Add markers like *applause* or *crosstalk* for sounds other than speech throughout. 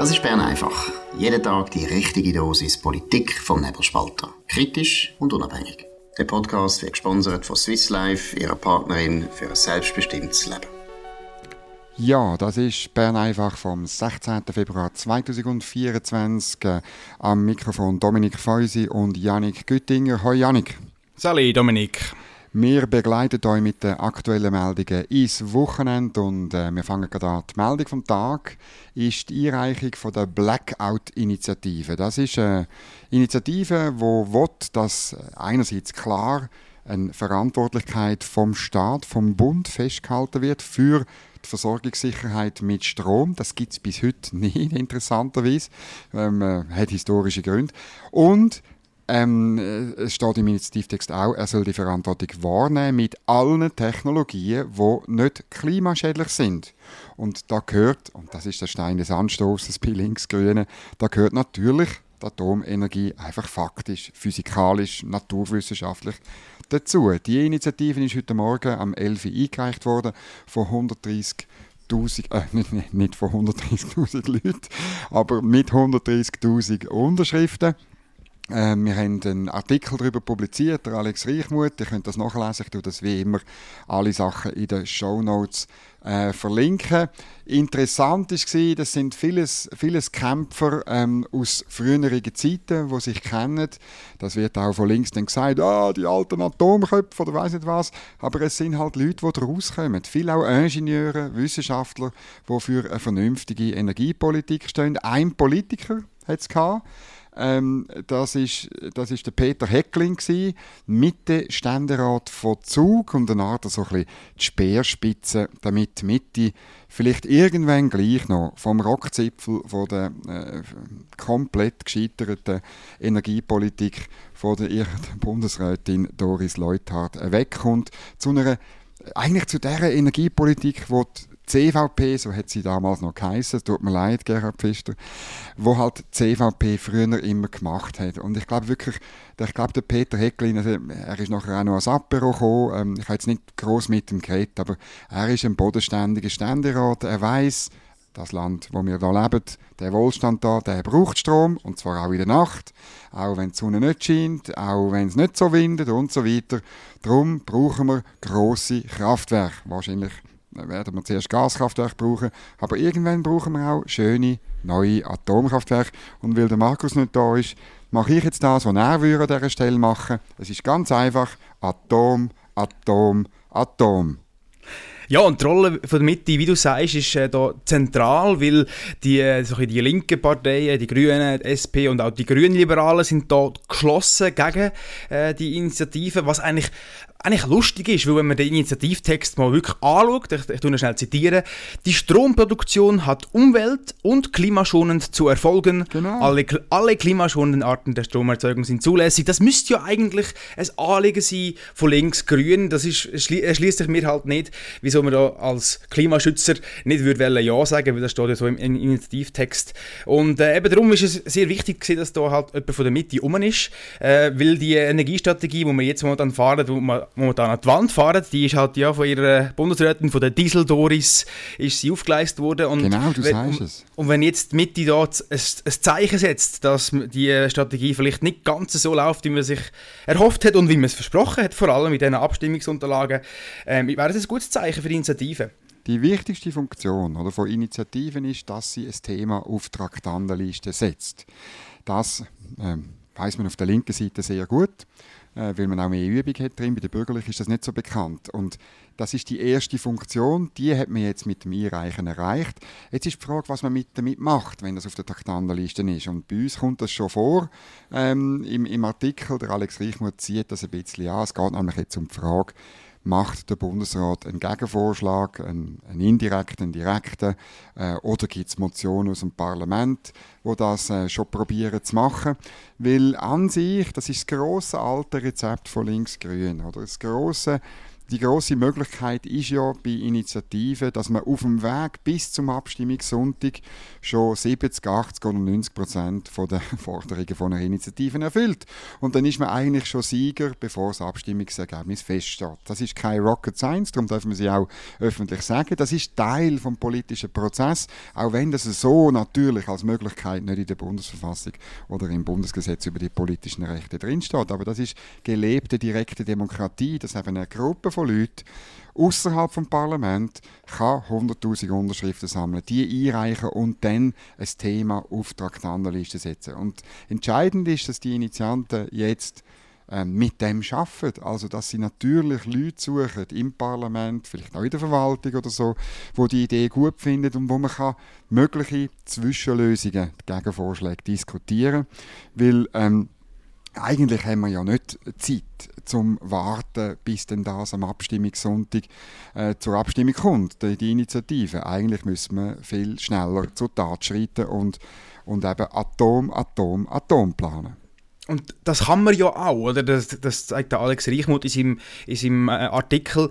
Das ist Bern einfach. Jeden Tag die richtige Dosis Politik vom Nebelspalter. Kritisch und unabhängig. Der Podcast wird gesponsert von Swiss Life, ihrer Partnerin für ein selbstbestimmtes Leben. Ja, das ist Bern einfach vom 16. Februar 2024. Äh, am Mikrofon Dominik Feusi und Janik Güttinger. Hoi Janik. Salut Dominik. Wir begleiten euch mit den aktuellen Meldungen ins Wochenende und äh, wir fangen gerade an. Die Meldung vom Tag ist die Einreichung von der Blackout-Initiative. Das ist eine Initiative, die will, dass einerseits klar eine Verantwortlichkeit vom Staat, vom Bund festgehalten wird für die Versorgungssicherheit mit Strom. Das gibt es bis heute *laughs* nicht, interessanterweise. Ähm, äh, hat historische Gründe. Und ähm, äh, es steht im Initiativtext auch, er soll die Verantwortung wahrnehmen mit allen Technologien, die nicht klimaschädlich sind. Und da gehört, und das ist der Stein des Anstoßes bei Linksgrünen, da gehört natürlich die Atomenergie einfach faktisch, physikalisch, naturwissenschaftlich dazu. Die Initiative ist heute Morgen am 11 Uhr eingereicht worden von 130 äh, *laughs* nicht, nicht von 130.000 Leuten, aber mit 130.000 Unterschriften. Äh, wir haben einen Artikel darüber publiziert, der Alex Reichmuth. Ihr könnt das nachlesen. Ich tue das wie immer alle Sachen in den Show Notes äh, verlinken. Interessant war, das sind vieles, vieles Kämpfer ähm, aus früheren Zeiten, die sich kennen. Das wird auch von links dann gesagt, ah, die alten Atomköpfe oder weiß nicht was. Aber es sind halt Leute, die daraus kommen. Viele auch Ingenieure, Wissenschaftler, die für eine vernünftige Energiepolitik stehen. Ein Politiker hat es ähm, das ist, das ist der Peter Heckling gewesen, Mitte-Ständerat von Zug und eine Art so ein die Speerspitze, damit Mitte vielleicht irgendwann gleich noch vom Rockzipfel von der äh, komplett gescheiterten Energiepolitik von der Bundesrätin Doris Leuthard wegkommt. Zu einer eigentlich zu der Energiepolitik, die CVP, so hat sie damals noch geheißen, tut mir leid, Gerhard Pfister, wo halt CVP früher immer gemacht hat. Und ich glaube wirklich, ich glaube, der Peter Hecklin, also er ist nachher auch noch als Apero gekommen, ähm, ich habe jetzt nicht groß mit ihm geredet, aber er ist ein bodenständiger Ständerat, er weiß, das Land, wo wir hier leben, der Wohlstand da, der braucht Strom, und zwar auch in der Nacht, auch wenn die Sonne nicht scheint, auch wenn es nicht so windet und so weiter. Darum brauchen wir grosse Kraftwerke, wahrscheinlich dann werden wir zuerst Gaskraftwerke brauchen, aber irgendwann brauchen wir auch schöne neue Atomkraftwerke. Und weil der Markus nicht da ist, mache ich jetzt das, was er würde an dieser Stelle machen. Es ist ganz einfach: Atom, Atom, Atom. Ja, und die Rolle von der Mitte, wie du sagst, ist äh, da zentral, weil die, äh, so die linken Parteien, die Grünen, die SP und auch die Grünliberalen sind da geschlossen gegen äh, die Initiative, was eigentlich eigentlich lustig ist, weil wenn man den Initiativtext mal wirklich anschaut, ich, ich tue ihn schnell zitieren, die Stromproduktion hat umwelt- und klimaschonend zu erfolgen. Genau. Alle, alle klimaschonenden Arten der Stromerzeugung sind zulässig. Das müsste ja eigentlich ein Anliegen sein von links grün. Das ist, schließt sich mir halt nicht, wieso man da als Klimaschützer nicht würde Ja sagen, weil das steht ja so im, im Initiativtext. Und äh, eben darum ist es sehr wichtig gewesen, dass da halt jemand von der Mitte rum ist, äh, weil die Energiestrategie, die wir jetzt momentan fahren, wo man momentan an die Wand fahren. Die ist halt ja von ihrer Bundesrätin, von der Diesel Doris, ist sie aufgeleistet worden. Und genau, du wenn, sagst es. Und wenn jetzt die Mitte da ein, ein Zeichen setzt, dass die Strategie vielleicht nicht ganz so läuft, wie man sich erhofft hat und wie man es versprochen hat, vor allem mit diesen Abstimmungsunterlagen, ähm, wäre das ein gutes Zeichen für die Initiative. Die wichtigste Funktion oder, von Initiativen ist, dass sie ein Thema auf die Traktandenliste setzt. Das ähm, weiß man auf der linken Seite sehr gut äh, weil man auch mehr Übung hat drin. Bei den Bürgerlichen ist das nicht so bekannt. Und das ist die erste Funktion, die hat man jetzt mit dem Einreichen erreicht. Jetzt ist die Frage, was man mit damit macht, wenn das auf der Traktandenliste ist. Und bei uns kommt das schon vor ähm, im, im Artikel. Der Alex Reichmuth zieht das ein bisschen an. Es geht nämlich jetzt um die Frage, macht der Bundesrat einen Gegenvorschlag, einen, einen indirekten, einen direkten, äh, oder gibt es Motionen aus dem Parlament, wo das äh, schon probieren zu machen. Weil an sich, das ist das grosse alte Rezept von Linksgrün, oder das grosse die große Möglichkeit ist ja bei Initiativen, dass man auf dem Weg bis zum Abstimmungssonntag schon 70, 80 oder 90 Prozent der *laughs* Forderungen von einer Initiative erfüllt. Und dann ist man eigentlich schon Sieger, bevor das Abstimmungsergebnis feststeht. Das ist kein Rocket Science, darum dürfen wir sie auch öffentlich sagen. Das ist Teil vom politischen Prozess, auch wenn das so natürlich als Möglichkeit nicht in der Bundesverfassung oder im Bundesgesetz über die politischen Rechte drinsteht. Aber das ist gelebte direkte Demokratie, dass eben eine Gruppe von Leuten außerhalb vom Parlament kann 100.000 Unterschriften sammeln, die einreichen und dann ein Thema auf die Traktandenliste setzen. Und entscheidend ist, dass die Initianten jetzt ähm, mit dem arbeiten. Also, dass sie natürlich Leute suchen im Parlament, vielleicht auch in der Verwaltung oder so, wo die Idee gut finden und wo man kann mögliche Zwischenlösungen, Gegenvorschläge diskutieren Weil ähm, eigentlich haben wir ja nicht Zeit zum Warten, bis denn das am Abstimmungssonntag äh, zur Abstimmung kommt, die, die, Initiative. Eigentlich müssen wir viel schneller zur Tat schreiten und, und eben Atom, Atom, Atom planen. Und das kann man ja auch, oder? Das, das zeigt der Alex Reichmuth in seinem, in seinem äh, Artikel.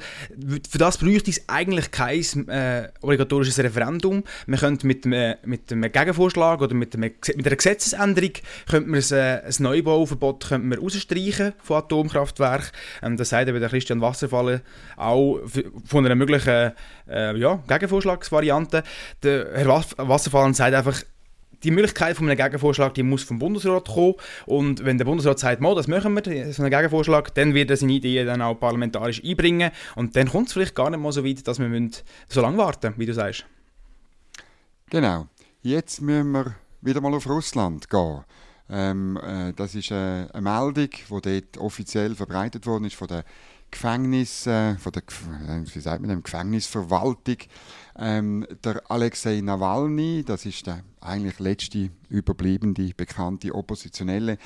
Für das bräuchte es eigentlich kein äh, obligatorisches Referendum. Man könnte mit, äh, mit einem Gegenvorschlag oder mit, einem, mit einer Gesetzesänderung könnte man ein, äh, ein Neubauverbot könnte rausstreichen von Atomkraftwerken. Ähm, das sagt eben der Christian Wasserfall auch von einer möglichen äh, ja, Gegenvorschlagsvariante. Der Herr Wasserfall sagt einfach, die Möglichkeit von einem Gegenvorschlag, die muss vom Bundesrat kommen. Und wenn der Bundesrat sagt, das machen wir, so einen Gegenvorschlag, dann wird er seine Idee dann auch parlamentarisch einbringen. Und dann kommt es vielleicht gar nicht mal so weit, dass wir so lange warten wie du sagst. Genau. Jetzt müssen wir wieder mal auf Russland gehen. Ähm, äh, das ist äh, eine Meldung, die dort offiziell verbreitet worden ist von der Gefängnis, äh, von der, wie sagt man Gefängnisverwaltung ähm, der Alexei Nawalny, das ist der eigentlich letzte überbliebene bekannte Oppositionelle,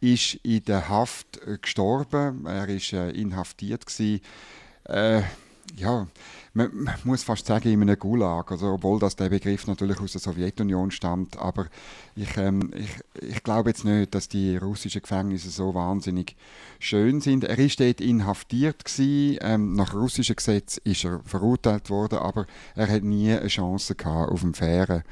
ist in der Haft äh, gestorben. Er ist äh, inhaftiert gewesen. Äh, ja, man, muss fast sagen, in einem Gulag, also, obwohl das der Begriff natürlich aus der Sowjetunion stammt, aber ich, ähm, ich, ich glaube jetzt nicht, dass die russischen Gefängnisse so wahnsinnig schön sind. Er ist dort inhaftiert gewesen, ähm, nach russischem Gesetz ist er verurteilt worden, aber er hat nie eine Chance gehabt auf einen fairen,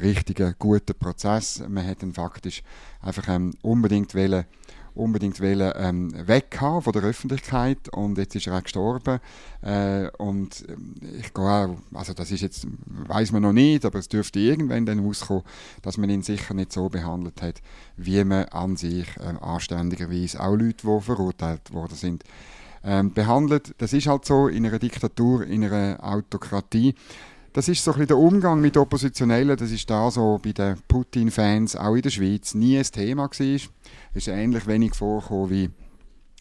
richtigen, guten Prozess. Man hätte ihn faktisch einfach ähm, unbedingt wollen unbedingt wollen, ähm, weghaben von der Öffentlichkeit. Und jetzt ist er auch gestorben. Äh, und ähm, ich gehe auch, also das ist jetzt, weiß man noch nicht, aber es dürfte irgendwann dann rauskommen, dass man ihn sicher nicht so behandelt hat, wie man an sich äh, anständigerweise auch Leute, die verurteilt worden sind, ähm, behandelt. Das ist halt so in einer Diktatur, in einer Autokratie das ist so ein bisschen der Umgang mit Oppositionellen, das ist da so bei den Putin-Fans, auch in der Schweiz, nie ein Thema. Es ist ähnlich wenig vorgekommen wie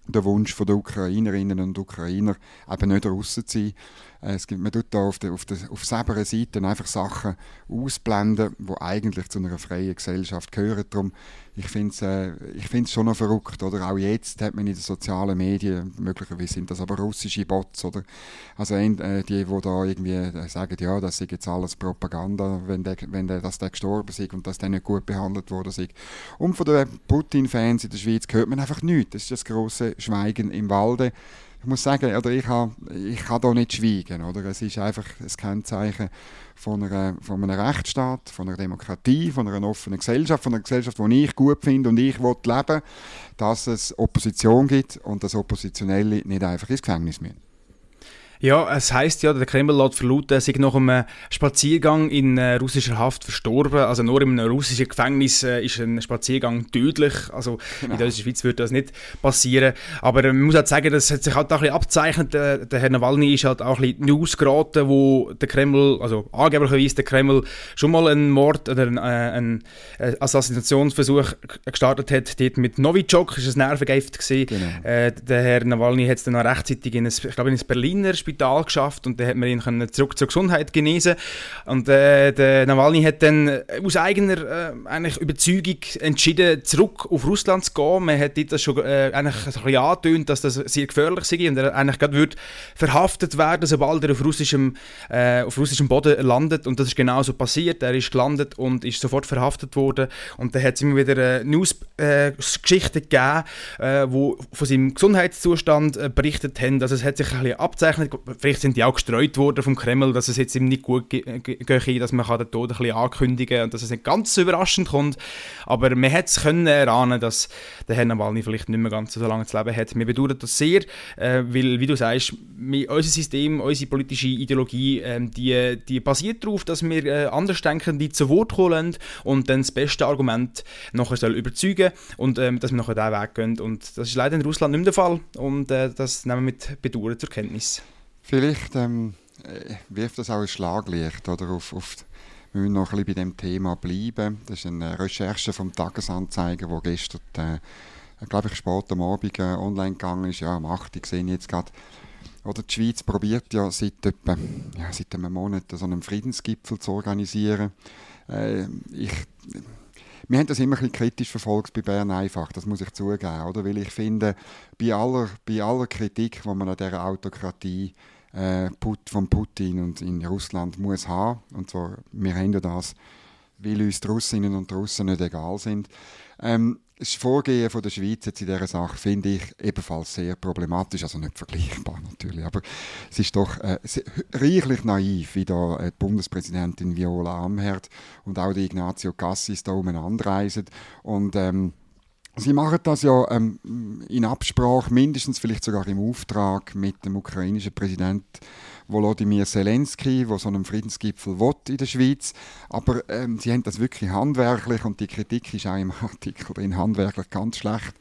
der Wunsch der Ukrainerinnen und Ukrainer, eben nicht draußen zu sein. Äh, es gibt, man tut da auf der, auf der auf selber Seite einfach Sachen ausblenden, die eigentlich zu einer freien Gesellschaft gehören. Darum, ich finde es äh, schon noch verrückt. Oder auch jetzt hat man in den sozialen Medien, möglicherweise sind das aber russische Bots, oder? Also äh, die, die da irgendwie äh, sagen, ja, das ist jetzt alles Propaganda, wenn, der, wenn der, dass der gestorben ist und dass der nicht gut behandelt wurde. Und von den Putin-Fans in der Schweiz hört man einfach nichts. Das ist das große Schweigen im Walde ich muss sagen, oder ich kann, ich kann da nicht schweigen. Oder? Es ist einfach ein Kennzeichen von, einer, von einem Rechtsstaat, von einer Demokratie, von einer offenen Gesellschaft, von einer Gesellschaft, die ich gut finde und ich leben will, dass es Opposition gibt und dass Oppositionelle nicht einfach ins Gefängnis müssen. Ja, es heißt ja, der Kreml lässt verlauten, er sei nach einem Spaziergang in äh, russischer Haft verstorben. Also nur in einem russischen Gefängnis äh, ist ein Spaziergang tödlich. Also genau. in der Schweiz würde das nicht passieren. Aber äh, man muss halt sagen, das hat sich halt auch ein bisschen abzeichnet. Der, der Herr Nawalny ist halt auch ein bisschen News geraten, wo der Kreml, also angeblicherweise der Kreml schon mal einen Mord oder einen, äh, einen Assassinationsversuch gestartet hat. Dort mit Novichok, war ein Nervengift. Genau. Äh, der Herr Nawalny hat es dann auch rechtzeitig in ein, ich glaube, in ein Berliner Spiel Spital geschafft und dann hat man ihn zurück zur Gesundheit genesen und äh, der Nawalny hat dann aus eigener äh, eigentlich Überzeugung entschieden, zurück auf Russland zu gehen. Man hat das schon äh, eigentlich ein bisschen angetönt, dass das sehr gefährlich sei und er eigentlich gerade würde verhaftet werden, sobald er auf russischem, äh, auf russischem Boden landet und das ist genau so passiert. Er ist gelandet und ist sofort verhaftet worden und dann hat es immer wieder äh, News-Geschichten gegeben, äh, wo von seinem Gesundheitszustand äh, berichtet haben. Also es hat sich ein bisschen abzeichnet, vielleicht sind die auch gestreut worden vom Kreml, dass es jetzt ihm nicht gut geht, dass man den Tod ein bisschen ankündigen kann und dass es nicht ganz so überraschend kommt. Aber man hätte es können erahnen, dass der Herr Nawalny vielleicht nicht mehr ganz so lange zu leben hat. Wir bedauern das sehr, äh, weil, wie du sagst, unser System, unsere politische Ideologie, äh, die, die basiert darauf, dass wir äh, Andersdenkende zu Wort holen und dann das beste Argument nachher soll überzeugen und ähm, dass wir nachher diesen Weg gehen. Und das ist leider in Russland nicht mehr der Fall und äh, das nehmen wir mit Bedauern zur Kenntnis. Vielleicht ähm, äh, wirft das auch ein Schlaglicht oder, auf, auf wir müssen noch ein bisschen bei dem Thema bleiben. Das ist eine Recherche vom Tagesanzeiger, wo gestern, äh, glaube ich, spät am Abend äh, online gegangen ist. Ja, am 8. Ich sehe jetzt gerade. Oder die Schweiz probiert ja seit, etwa, ja, seit einem Monat so einen Friedensgipfel zu organisieren. Äh, ich, wir haben das immer ein kritisch verfolgt bei Bern einfach, das muss ich zugeben, oder? Weil ich finde, bei aller, bei aller Kritik, die man an dieser Autokratie von Putin und in Russland muss haben. Und zwar, wir haben ja das, weil uns die Russinnen und Russen nicht egal sind. Ähm, das Vorgehen von der Schweiz jetzt in dieser Sache finde ich ebenfalls sehr problematisch, also nicht vergleichbar natürlich, aber es ist doch äh, reichlich naiv, wie da äh, die Bundespräsidentin Viola Amherd und auch die Ignazio Cassis da umeinander reisen und ähm, Sie machen das ja ähm, in Absprache, mindestens vielleicht sogar im Auftrag mit dem ukrainischen Präsidenten Volodymyr Zelensky, der so einen Friedensgipfel will in der Schweiz. Aber ähm, sie haben das wirklich handwerklich und die Kritik ist auch im *laughs* Artikel drin handwerklich ganz schlecht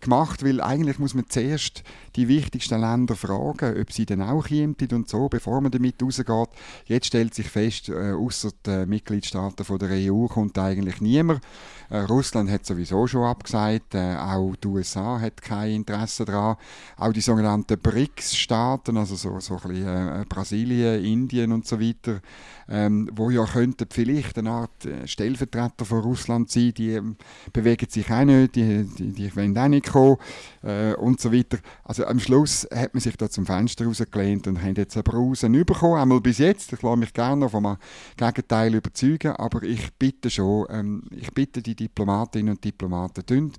gemacht, weil eigentlich muss man zuerst die wichtigsten Länder fragen, ob sie dann auch kommen und so, bevor man damit rausgeht. Jetzt stellt sich fest, äh, außer den Mitgliedstaaten von der EU kommt eigentlich niemand. Äh, Russland hat sowieso schon abgesagt, äh, auch die USA hat kein Interesse daran. Auch die sogenannten BRICS-Staaten, also so, so ein bisschen, äh, Brasilien, Indien und so weiter, ähm, wo ja könnten vielleicht eine Art äh, Stellvertreter von Russland sein, die ähm, bewegen sich auch nicht, die, die, die wollen auch nicht kommen äh, und so weiter. Also am Schluss hat man sich da zum Fenster rausgelehnt und hat jetzt eine Brausen bekommen, einmal bis jetzt. Ich lasse mich gerne noch vom Gegenteil überzeugen, aber ich bitte schon, ähm, ich bitte die Diplomatinnen und Diplomaten,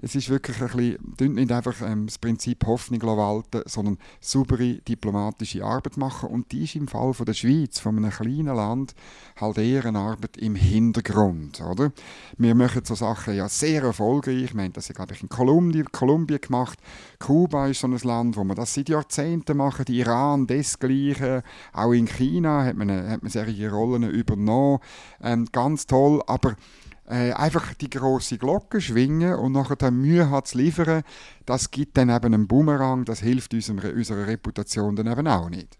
es ist wirklich ein bisschen, nicht einfach ähm, das Prinzip Hoffnung walten, sondern saubere diplomatische Arbeit machen. Und die ist im Fall von der Schweiz, von einem kleinen Land, halt eher eine Arbeit im Hintergrund. Oder? Wir machen so Sachen ja sehr erfolgreich. Wir haben das ja, glaube ich, in Kolumbien, Kolumbien gemacht. Kuba ist so ein Land, wo man das seit Jahrzehnten machen. Iran, desgleichen. Auch in China hat man, hat man solche Rollen übernommen. Ähm, ganz toll, aber äh, einfach die große Glocke schwingen und nachher Mühe hat zu liefern, das gibt dann eben einen Bumerang, das hilft unserem, unserer Reputation dann eben auch nicht.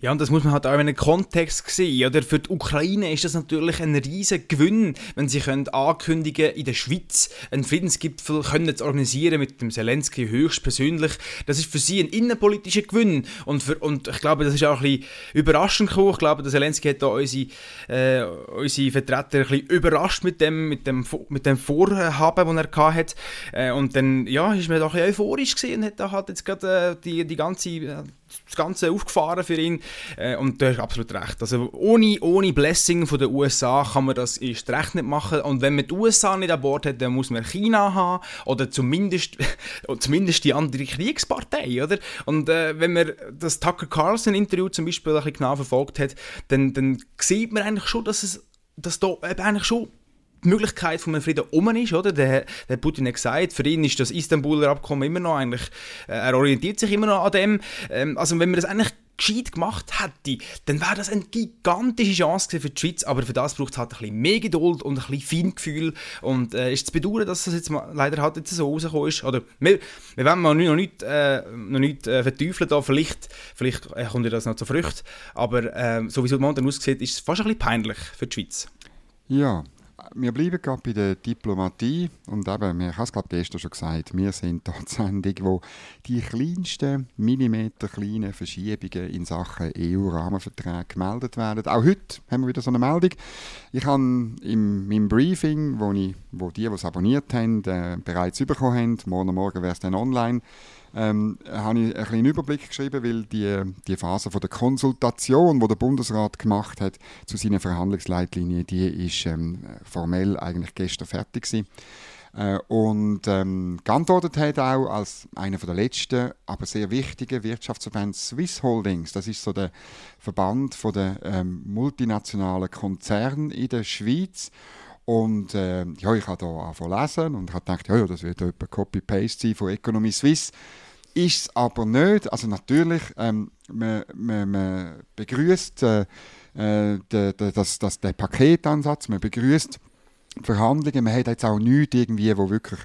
Ja, und das muss man halt auch in einem Kontext sehen. Oder? Für die Ukraine ist das natürlich ein riesiger Gewinn, wenn sie können ankündigen in der Schweiz einen Friedensgipfel können zu organisieren mit dem Zelensky höchstpersönlich. Das ist für sie ein innenpolitischer Gewinn. Und, für, und ich glaube, das ist auch ein bisschen überraschend gekommen. Ich glaube, der Zelensky hat da unsere, äh, unsere Vertreter ein bisschen überrascht mit dem, mit dem, mit dem Vorhaben, das er hatte. Äh, und dann ja, ist man doch ein bisschen euphorisch gesehen und hat da halt jetzt gerade äh, die, die ganze das Ganze aufgefahren für ihn. Äh, und du hast absolut recht. Also ohne, ohne Blessing von den USA kann man das erst recht nicht machen. Und wenn man die USA nicht an Bord hat, dann muss man China haben oder zumindest, *laughs* zumindest die andere Kriegspartei, oder? Und äh, wenn man das Tucker Carlson Interview zum Beispiel ein bisschen genau verfolgt hat, dann, dann sieht man eigentlich schon, dass es dass da eigentlich schon die Möglichkeit von einem Frieden um ist, oder? Der, der Putin hat gesagt, für ihn ist das Istanbuler Abkommen immer noch eigentlich, äh, er orientiert sich immer noch an dem. Ähm, also wenn man das eigentlich gescheit gemacht hätte, dann wäre das eine gigantische Chance für die Schweiz, aber für das braucht es halt ein bisschen mehr Geduld und ein bisschen Feingefühl und äh, ist zu bedauern, dass das jetzt mal, leider halt jetzt so rausgekommen ist. Oder wir, wir wollen mal noch nicht, äh, noch nicht äh, verteufeln da, vielleicht, vielleicht äh, kommt ja das noch zur Frucht, aber äh, so wie es momentan aussieht, ist es fast ein bisschen peinlich für die Schweiz. Ja, wir bleiben gerade bei der Diplomatie und eben, ich habe es glaube gestern schon gesagt, wir sind dort die Sendung, wo die kleinsten Millimeter kleinen Verschiebungen in Sachen EU-Rahmenverträge gemeldet werden. Auch heute haben wir wieder so eine Meldung. Ich habe in meinem Briefing, wo, ich, wo die, die es abonniert haben, äh, bereits bekommen haben, morgen Morgen wäre es dann online, ähm, habe ich einen kleinen Überblick geschrieben, weil die, die Phase von der Konsultation, die der Bundesrat gemacht hat zu seinen Verhandlungsleitlinien, die ist ähm, formell eigentlich gestern fertig gewesen. Äh, und ähm, geantwortet hat auch als einer der letzten, aber sehr wichtigen Wirtschaftsverbände Swiss Holdings. Das ist so der Verband der ähm, multinationalen Konzerne in der Schweiz. Und äh, ja, ich habe da angefangen lesen und habe gedacht, ja, ja, das wird etwa Copy-Paste sein von Economy Suisse. Ist es aber nicht. Also natürlich, ähm, man, man, man begrüßt äh, äh, de, de, das, das, den Paketansatz, man begrüßt Verhandlungen. Man hat jetzt auch nichts irgendwie, wo wirklich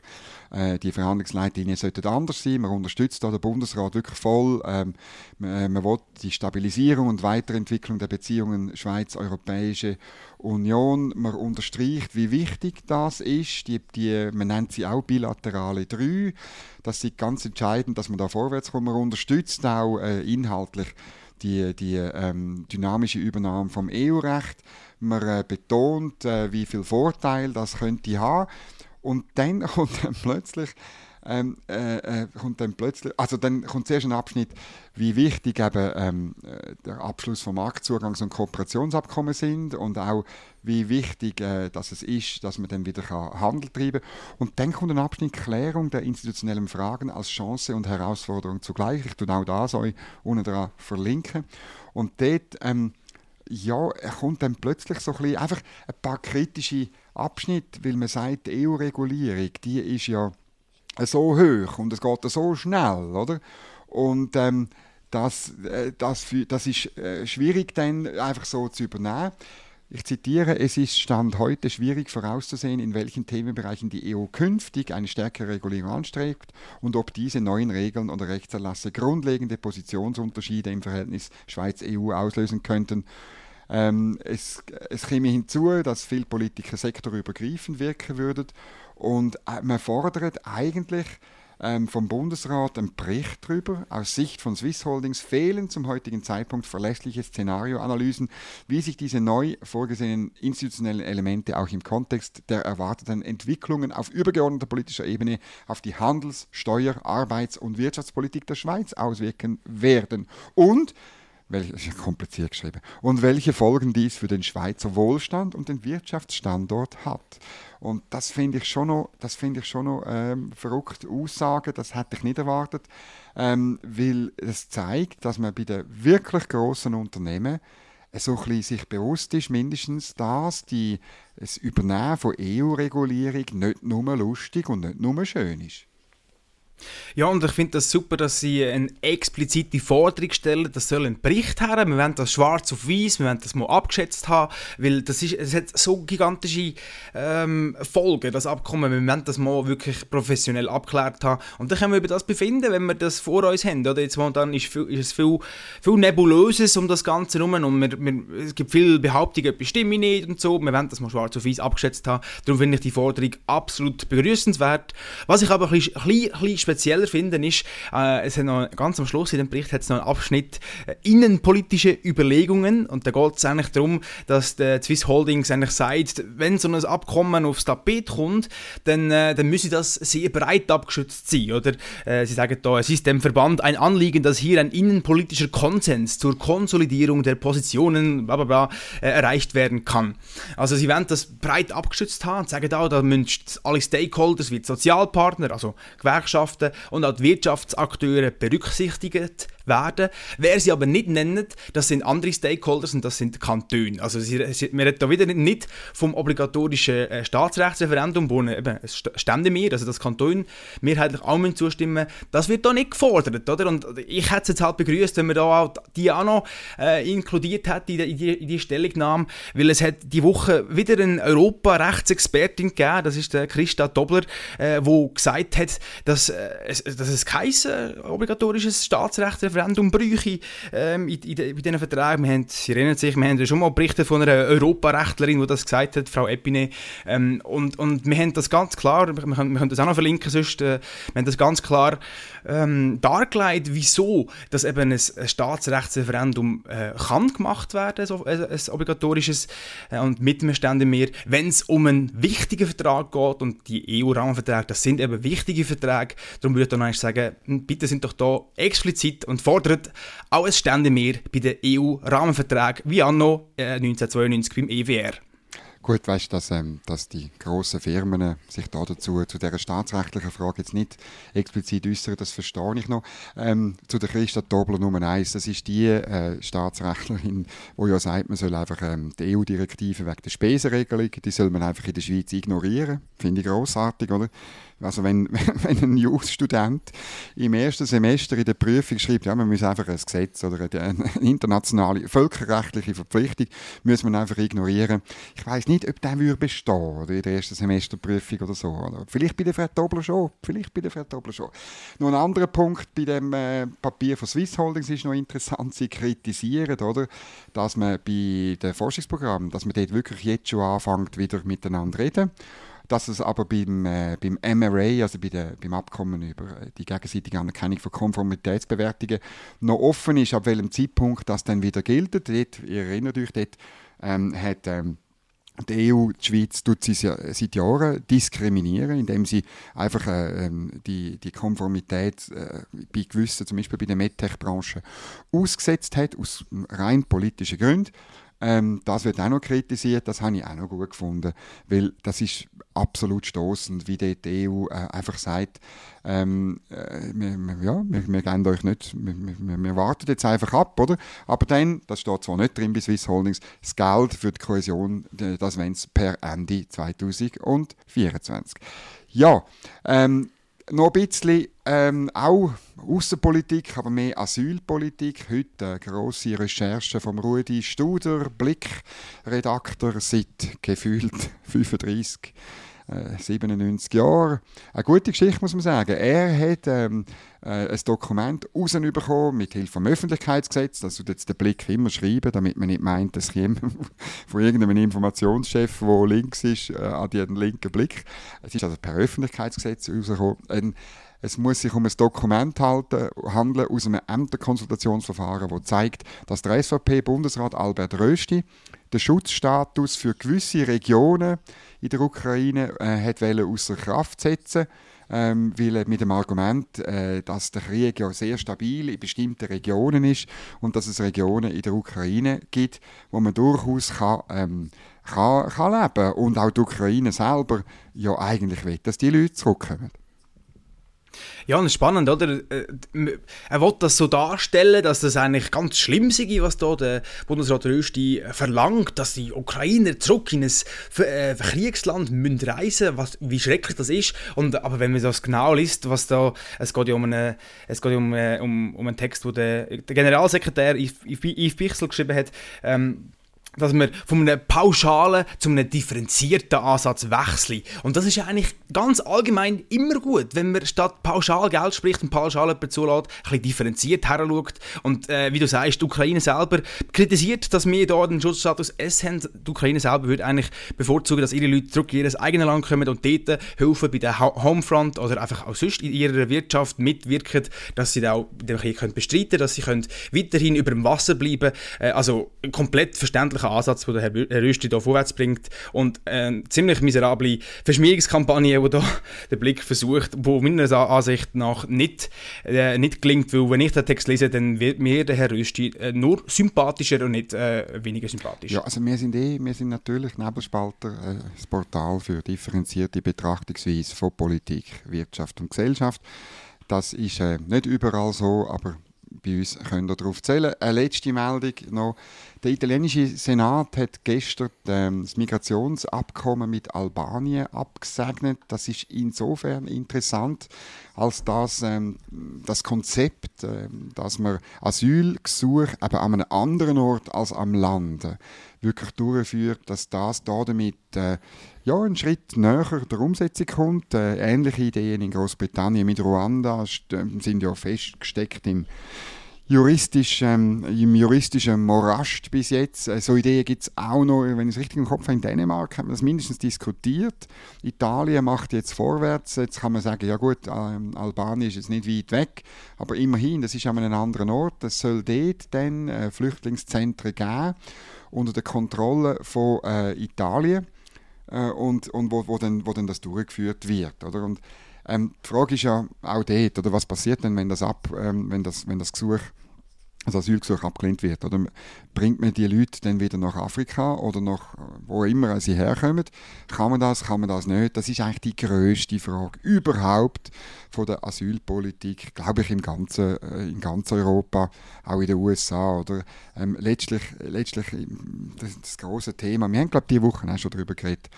äh, die Verhandlungsleitlinien sollten anders sein. Man unterstützt da den Bundesrat wirklich voll. Ähm, man, äh, man will die Stabilisierung und Weiterentwicklung der Beziehungen Schweiz-Europäische Union. Man unterstreicht, wie wichtig das ist. Die, die, man nennt sie auch bilaterale drei. Das ist ganz entscheidend, dass man da vorwärts kommt. Man unterstützt auch äh, inhaltlich die, die ähm, dynamische Übernahme vom EU-Recht. Man äh, betont, äh, wie viel Vorteil das könnte haben. Und dann *laughs* kommt dann plötzlich ähm, äh, äh, kommt dann plötzlich, also dann kommt zuerst ein Abschnitt, wie wichtig eben ähm, äh, der Abschluss von Marktzugangs- und Kooperationsabkommen sind und auch wie wichtig äh, dass es ist, dass man dann wieder Handel treiben kann. Und dann kommt ein Abschnitt Klärung der institutionellen Fragen als Chance und Herausforderung zugleich. Ich tue auch das euch unten dran verlinken. Und dort ähm, ja, er kommt dann plötzlich so ein bisschen, einfach ein paar kritische Abschnitte, weil man sagt, die EU-Regulierung, die ist ja so hoch und es geht so schnell, oder? Und ähm, das, äh, das, das ist äh, schwierig dann einfach so zu übernehmen. Ich zitiere, es ist Stand heute schwierig vorauszusehen, in welchen Themenbereichen die EU künftig eine stärkere Regulierung anstrebt und ob diese neuen Regeln oder Rechtserlasse grundlegende Positionsunterschiede im Verhältnis Schweiz-EU auslösen könnten. Ähm, es, es käme hinzu, dass viele Politiker sektorübergreifend wirken würden und äh, man fordert eigentlich ähm, vom Bundesrat einen Bericht darüber. Aus Sicht von Swiss Holdings fehlen zum heutigen Zeitpunkt verlässliche Szenarioanalysen, wie sich diese neu vorgesehenen institutionellen Elemente auch im Kontext der erwarteten Entwicklungen auf übergeordneter politischer Ebene auf die Handels-, Steuer-, Arbeits- und Wirtschaftspolitik der Schweiz auswirken werden. Und welche, ist kompliziert geschrieben, und welche Folgen dies für den Schweizer Wohlstand und den Wirtschaftsstandort hat. Und das finde ich schon noch, das finde ich schon noch ähm, verrückte Aussage, das hätte ich nicht erwartet, ähm, weil es zeigt, dass man bei den wirklich großen Unternehmen so ein sich bewusst ist, mindestens, dass die, das Übernehmen von EU-Regulierung nicht nur lustig und nicht nur schön ist. Ja, und ich finde das super, dass sie eine explizite Forderung stellen, das soll ein Bericht haben. Wir wollen das schwarz auf weiß, wir wollen das mal abgeschätzt haben, weil das ist, es hat so gigantische ähm, Folgen, das Abkommen. Wir wollen das mal wirklich professionell abgeklärt haben. Und dann können wir über das befinden, wenn wir das vor uns haben. Oder jetzt momentan ist, viel, ist es viel, viel Nebulöses um das Ganze herum und wir, wir, es gibt viele Behauptungen, etwas stimme nicht und so. Wir wollen das mal schwarz auf weiß abgeschätzt haben. Darum finde ich die Forderung absolut begrüßenswert. Was ich aber ein bisschen, ein bisschen spezieller finde, ist, äh, es hat noch ganz am Schluss in dem Bericht hat es noch einen Abschnitt äh, innenpolitische Überlegungen und da geht es eigentlich darum, dass der Swiss Holdings eigentlich sagt, wenn so ein Abkommen aufs Tapet kommt, dann, äh, dann müsse das sehr breit abgeschützt sein, oder? Äh, sie sagen da, es ist dem Verband ein Anliegen, dass hier ein innenpolitischer Konsens zur Konsolidierung der Positionen bla bla bla, äh, erreicht werden kann. Also sie wollen das breit abgeschützt haben und sagen auch, da müssen alle Stakeholders wie die Sozialpartner, also Gewerkschaften, Gewerkschaften und auch die Wirtschaftsakteure berücksichtigt werden. Wer sie aber nicht nennen, das sind andere Stakeholders und das sind Kantone. Also sie, sie, wir reden da wieder nicht vom obligatorischen äh, Staatsrechtsreferendum, wo eben stände mir, also das Kanton mehrheitlich auch zustimmen Das wird da nicht gefordert, oder? Und ich hätte es jetzt halt begrüßt, wenn man da auch die auch noch äh, inkludiert hätte in in, in die Stellungnahme, weil es hat die Woche wieder eine Europa-Rechtsexpertin gegeben, das ist der Christa Dobler, äh, wo gesagt hat, dass, äh, es, dass es kein äh, obligatorisches Staatsrechtsreferendum Referendum bräuchte ähm, in, in, in diesen Verträgen. Wir haben, Sie erinnern sich, wir haben schon mal berichtet von einer Europarechtlerin, die das gesagt hat, Frau Epine. Ähm, und, und wir haben das ganz klar, wir können, wir können das auch noch verlinken, sonst, äh, wir haben das ganz klar ähm, dargelegt, wieso dass eben ein, Staatsrechtsreferendum äh, kann gemacht werden, so, ein, ein obligatorisches, äh, und mit dem stände mehr, wenn es um einen wichtigen Vertrag geht und die EU-Rahmenverträge, das sind eben wichtige Verträge, darum würde ich dann eigentlich sagen, bitte sind doch da explizit und fordert auch ein Stände mehr bei den EU-Rahmenverträgen wie anno äh, 1992 beim EWR. Gut, weißt dass, ähm, dass die grossen Firmen sich da dazu, zu dieser staatsrechtlichen Frage jetzt nicht explizit äußern, das verstehe ich noch. Ähm, zu der Christa Dobler Nummer eins, das ist die äh, Staatsrechtlerin, die ja sagt, man soll einfach ähm, die EU-Direktive wegen der Spesenregelung, die soll man einfach in der Schweiz ignorieren. Finde ich großartig, oder? Also wenn, *laughs* wenn ein Jus-Student im ersten Semester in der Prüfung schreibt, ja, man muss einfach ein Gesetz oder eine, internationale völkerrechtliche Verpflichtung muss man einfach ignorieren. Ich weiß nicht, ob der würde bestehen oder in der ersten Semesterprüfung oder so. Oder vielleicht bei der Frau Dobler schon. Vielleicht bei der Frau Dobler schon. Noch ein anderer Punkt bei dem äh, Papier von Swiss Holdings ist noch interessant. Sie kritisieren, oder, dass man bei den Forschungsprogrammen, dass man dort wirklich jetzt schon anfängt, wieder miteinander reden dass es aber beim, äh, beim MRA, also bei der, beim Abkommen über äh, die gegenseitige Anerkennung von Konformitätsbewertungen, noch offen ist, ab welchem Zeitpunkt das dann wieder gilt. Dort, ihr erinnert euch, dort ähm, hat ähm, die EU, die Schweiz, tut sie seit Jahren diskriminieren, indem sie einfach äh, ähm, die, die Konformität äh, bei gewissen, zum Beispiel bei der MedTech-Branche, ausgesetzt hat, aus rein politischen Gründen. Ähm, das wird auch noch kritisiert, das habe ich auch noch gut gefunden, weil das ist absolut stoßend, wie die EU äh, einfach sagt, ähm, äh, wir, ja, wir, wir geben euch nicht, wir, wir, wir, warten jetzt einfach ab, oder? Aber dann, das steht zwar nicht drin bei Swiss Holdings, das Geld für die Kohäsion, das wollen sie per Ende 2024. Ja, ähm, noch ein bisschen ähm, auch Außenpolitik, aber mehr Asylpolitik. Heute eine grosse Recherche von Rudi Studer, Blick-Redakteur seit gefühlt *laughs* 35 97 äh, Jahre. Eine gute Geschichte, muss man sagen. Er hat ähm, äh, ein Dokument rausbekommen mit Hilfe vom Öffentlichkeitsgesetz. Das tut jetzt den Blick immer schreiben, damit man nicht meint, dass jemand *laughs* von irgendeinem Informationschef, der links ist, äh, an den linken Blick. Es ist also per Öffentlichkeitsgesetz rausgekommen. Es muss sich um ein Dokument halten, handeln aus einem Ämterkonsultationsverfahren, das zeigt, dass der SVP-Bundesrat Albert Rösti den Schutzstatus für gewisse Regionen in der Ukraine äh, hat außer Kraft setzen ähm, weil er mit dem Argument, äh, dass der Krieg ja sehr stabil in bestimmten Regionen ist und dass es Regionen in der Ukraine gibt, wo man durchaus kann, ähm, kann, kann leben und auch die Ukraine selber ja eigentlich will, dass die Leute zurückkommen. Ja, und spannend, oder? Äh, er will das so darstellen, dass das eigentlich ganz schlimm sei, was da der Bundesrat Rösti verlangt, dass die Ukrainer zurück in ein äh, Kriegsland müssen reisen was wie schrecklich das ist. Und, aber wenn man das genau liest, was da, es geht ja um, eine, es geht um, äh, um, um einen Text, wo der, Generalsekretär Yves Bichsel geschrieben hat, ähm, dass wir von einem pauschalen zu einem differenzierten Ansatz wechseln. Und das ist ja eigentlich ganz allgemein immer gut, wenn man statt pauschal Geld spricht und pauschal jemanden zulässt, ein bisschen differenziert her schaut. Und äh, wie du sagst, die Ukraine selber kritisiert, dass wir hier den Schutzstatus S haben. Die Ukraine selber würde eigentlich bevorzugen, dass ihre Leute zurück in ihr eigenes Land kommen und dort helfen bei der Homefront oder einfach auch sonst in ihrer Wirtschaft mitwirken, dass sie auch den Krieg bestreiten können, dass sie können weiterhin über dem Wasser bleiben äh, Also komplett verständlich einfacher Ansatz, den Herr, Herr Rüsti hier vorwärts bringt und eine ziemlich miserable Verschmierungskampagne, die da *laughs* der Blick versucht, wo meiner Ansicht nach nicht, äh, nicht gelingt, weil wenn ich den Text lese, dann wird mir der Herr Rüsti äh, nur sympathischer und nicht äh, weniger sympathisch. Ja, also wir sind eh, wir sind natürlich Nebelspalter, äh, das Portal für differenzierte Betrachtungsweise von Politik, Wirtschaft und Gesellschaft. Das ist äh, nicht überall so, aber bei uns könnt ihr darauf zählen. Eine letzte Meldung noch. Der italienische Senat hat gestern ähm, das Migrationsabkommen mit Albanien abgesegnet. Das ist insofern interessant, als dass ähm, das Konzept, ähm, dass man Asylgesuch eben an einem anderen Ort als am Land wirklich durchführt, dass das da damit äh, ja, einen Schritt näher der Umsetzung kommt. Äh, ähnliche Ideen in Großbritannien mit Ruanda ähm, sind ja festgesteckt im juristisch, ähm, im juristischen Morast bis jetzt. Äh, so Ideen gibt es auch noch, wenn ich es richtig im Kopf habe, in Dänemark hat man das mindestens diskutiert. Italien macht jetzt vorwärts. Jetzt kann man sagen, ja gut, ähm, Albanien ist jetzt nicht weit weg, aber immerhin, das ist an einem anderen Ort. Es soll dort dann äh, Flüchtlingszentren geben unter der Kontrolle von äh, Italien äh, und, und wo, wo, dann, wo dann das durchgeführt wird. Oder? Und, ähm, die Frage ist ja auch dort, oder? Was passiert denn, wenn das, ab, ähm, wenn das, wenn das Gesuch das Asylgesuch abgelehnt wird. Oder bringt man die Leute dann wieder nach Afrika oder nach wo immer sie herkommen? Kann man das, kann man das nicht? Das ist eigentlich die größte Frage überhaupt von der Asylpolitik, glaube ich, im ganzen, äh, in ganz Europa, auch in den USA. Oder? Ähm, letztlich, letztlich das, das große Thema, wir haben, glaube ich, diese Woche auch schon darüber geredet,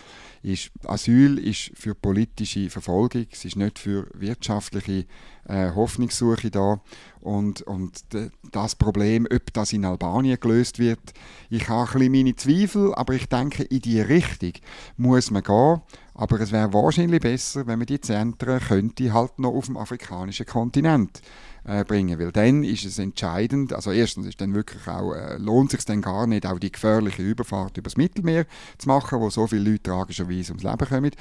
ist, Asyl ist für politische Verfolgung, es ist nicht für wirtschaftliche äh, Hoffnungssuche da. Und, und das Problem, ob das in Albanien gelöst wird, ich habe ein bisschen meine Zweifel, aber ich denke, in die Richtung muss man gehen. Aber es wäre wahrscheinlich besser, wenn man die Zentren könnte halt noch auf dem afrikanischen Kontinent äh, bringen, weil dann ist es entscheidend, also erstens ist dann wirklich auch, äh, lohnt sich dann gar nicht, auch die gefährliche Überfahrt übers Mittelmeer zu machen, wo so viele Leute tragischerweise ums Leben kommen.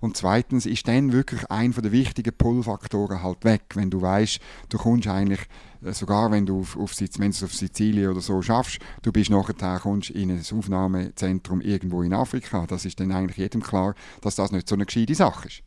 Und zweitens ist dann wirklich ein von der wichtigen Pull-Faktoren halt weg, wenn du weißt, du kommst eigentlich äh, sogar wenn du auf, auf, wenn du auf Sizilien oder so schaffst, du bist nachher kommst in ein Aufnahmezentrum irgendwo in Afrika. Das ist dann eigentlich jedem klar, dass das nicht so eine gescheite Sache ist.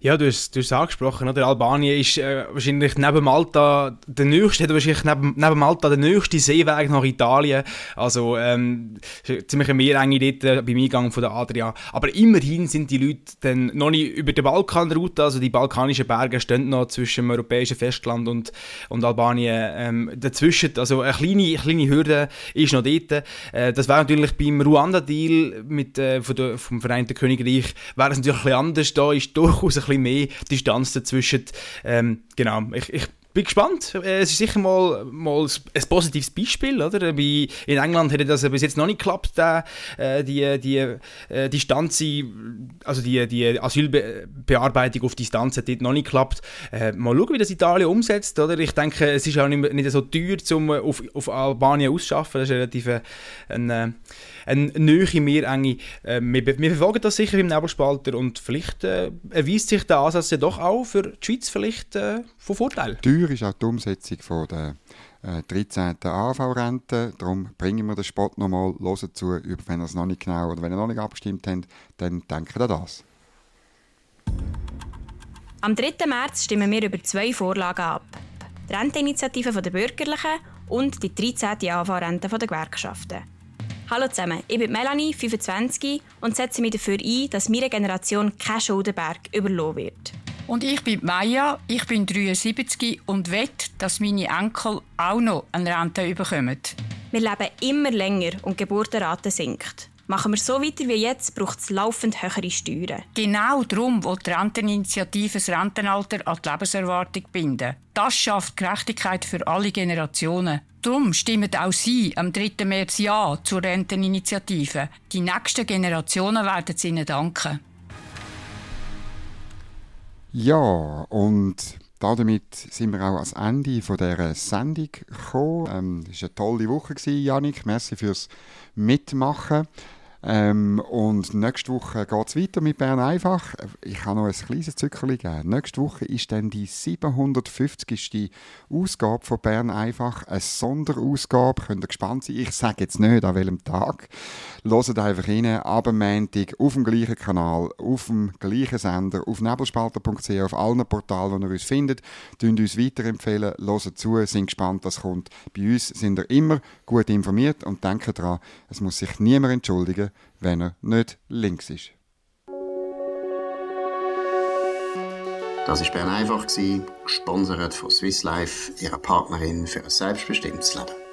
Ja, du hast, du hast es angesprochen, oder? Albanien ist äh, wahrscheinlich neben Malta der nächste, hat wahrscheinlich neben, neben Malta der nächste Seeweg nach Italien. Also ähm, ziemlich eine Meerenge dort äh, beim Eingang von der Adria. Aber immerhin sind die Leute dann noch nicht über die Balkanroute, also die balkanischen Berge stehen noch zwischen dem europäischen Festland und, und Albanien ähm, dazwischen. Also eine kleine, kleine Hürde ist noch dort. Äh, das wäre natürlich beim Ruanda-Deal äh, vom Vereinten Königreich wäre es natürlich ein bisschen anders. Da ist durchaus ein bisschen mehr Distanz dazwischen. Ähm, genau, ich, ich bin gespannt. Äh, es ist sicher mal, mal ein positives Beispiel. Oder? in England hätte das bis jetzt noch nicht geklappt, äh, die, die äh, Distanz, also die, die Asylbearbeitung auf Distanz hat dort noch nicht geklappt. mal schauen, wie das Italien umsetzt. Oder? Ich denke, es ist auch nicht, nicht so teuer, um auf, auf Albanien auszuschaffen. Das ist relativ ein, eine neue Meerenge. Äh, wir, wir, verfolgen das sicher im Nebelspalter und vielleicht äh, erweist sich der Ansatz ja doch auch für die Schweiz vielleicht äh, von Vorteil. Teuer ist auch die Umsetzung von der äh, 13. AV-Rente. Darum bringen wir den Spot nochmal, hören zu, wenn ihr es noch nicht genau oder wenn ihr noch nicht abgestimmt habt, dann denkt an das. Am 3. März stimmen wir über zwei Vorlagen ab. Die Renteinitiative der Bürgerlichen und die 13. AV-Rente der Gewerkschaften. Hallo zusammen, ich bin Melanie, 25 und setze mich dafür ein, dass meine Generation kein Schuldenberg überlassen wird. Und ich bin Maya, ich bin 73 und wette, dass meine Enkel auch noch eine Rente bekommen. Wir leben immer länger und die Geburtenrate sinkt. Machen wir so weiter wie jetzt, braucht es laufend höhere Steuern. Genau darum will die Renteninitiative das Rentenalter an die Lebenserwartung binden. Das schafft Gerechtigkeit für alle Generationen. Darum stimmen auch Sie am 3. März Ja zur Renteninitiative. Die nächsten Generationen werden es Ihnen danken. Ja, und damit sind wir auch ans Ende von dieser Sendung gekommen. Ähm, es war eine tolle Woche, Janik. Merci fürs Mitmachen. Ähm, und nächste Woche geht es weiter mit Bern einfach. Ich kann noch ein kleines Zückerchen geben. Nächste Woche ist dann die 750. Ausgabe von Bern einfach. Eine Sonderausgabe. Könnt ihr gespannt sein. Ich sage jetzt nicht, an welchem Tag. Hört einfach rein. Ab Montag auf dem gleichen Kanal, auf dem gleichen Sender, auf nebelspalter.ch, auf allen Portalen, wo ihr uns findet. Tönt uns weiterempfehlen. Hört zu, sind gespannt, was kommt. Bei uns sind ihr immer gut informiert und denkt daran, es muss sich niemand entschuldigen wenn er nicht links ist. Das war Bern einfach, gesponsert von Swiss Life, ihrer Partnerin für ein selbstbestimmtes Leben.